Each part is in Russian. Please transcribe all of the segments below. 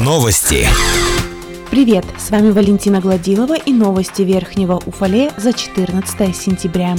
Новости. Привет, с вами Валентина Гладилова и новости Верхнего Уфале за 14 сентября.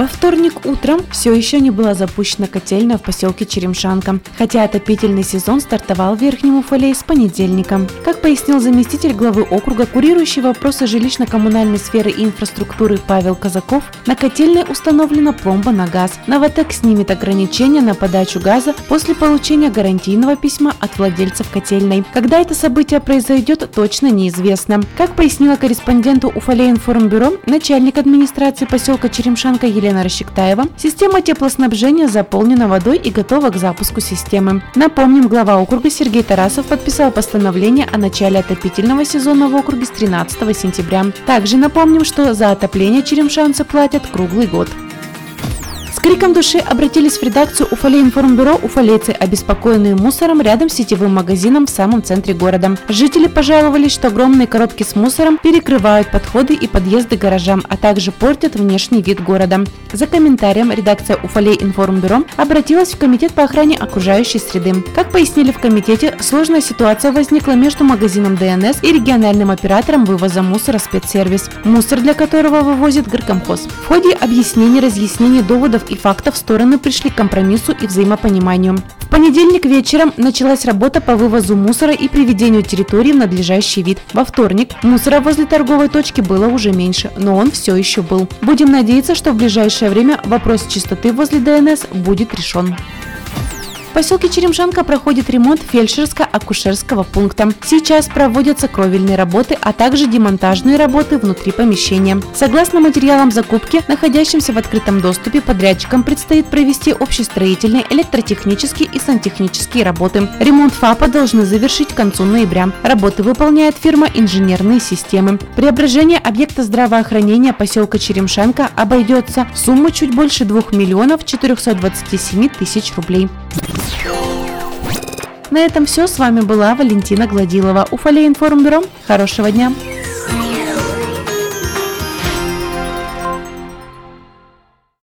Во вторник утром все еще не была запущена котельная в поселке Черемшанка, хотя отопительный сезон стартовал в Верхнем Уфале с понедельника. Как пояснил заместитель главы округа, курирующий вопросы жилищно-коммунальной сферы и инфраструктуры Павел Казаков, на котельной установлена пломба на газ. Новотек снимет ограничения на подачу газа после получения гарантийного письма от владельцев котельной. Когда это событие произойдет, точно неизвестно. Как пояснила корреспонденту Уфале информбюро, начальник администрации поселка Черемшанка Елена Расщектаева, система теплоснабжения заполнена водой и готова к запуску системы. Напомним, глава округа Сергей Тарасов подписал постановление о начале отопительного сезона в округе с 13 сентября. Также напомним, что за отопление черемшанцы платят круглый год. Криком души обратились в редакцию Уфалей информбюро уфалейцы, обеспокоенные мусором рядом с сетевым магазином в самом центре города. Жители пожаловались, что огромные коробки с мусором перекрывают подходы и подъезды гаражам, а также портят внешний вид города. За комментарием редакция Уфалей информбюро обратилась в Комитет по охране окружающей среды. Как пояснили в комитете, сложная ситуация возникла между магазином ДНС и региональным оператором вывоза мусора спецсервис, мусор для которого вывозит горкомхоз. В ходе объяснений, разъяснений доводов и фактов стороны пришли к компромиссу и взаимопониманию. В понедельник вечером началась работа по вывозу мусора и приведению территории в надлежащий вид. Во вторник мусора возле торговой точки было уже меньше, но он все еще был. Будем надеяться, что в ближайшее время вопрос чистоты возле ДНС будет решен. В поселке Черемшанка проходит ремонт фельдшерско-акушерского пункта. Сейчас проводятся кровельные работы, а также демонтажные работы внутри помещения. Согласно материалам закупки, находящимся в открытом доступе, подрядчикам предстоит провести общестроительные, электротехнические и сантехнические работы. Ремонт ФАПа должны завершить к концу ноября. Работы выполняет фирма «Инженерные системы». Преображение объекта здравоохранения поселка Черемшанка обойдется в сумму чуть больше 2 миллионов 427 тысяч рублей. На этом все. С вами была Валентина Гладилова. Уфалей информбюро. Хорошего дня!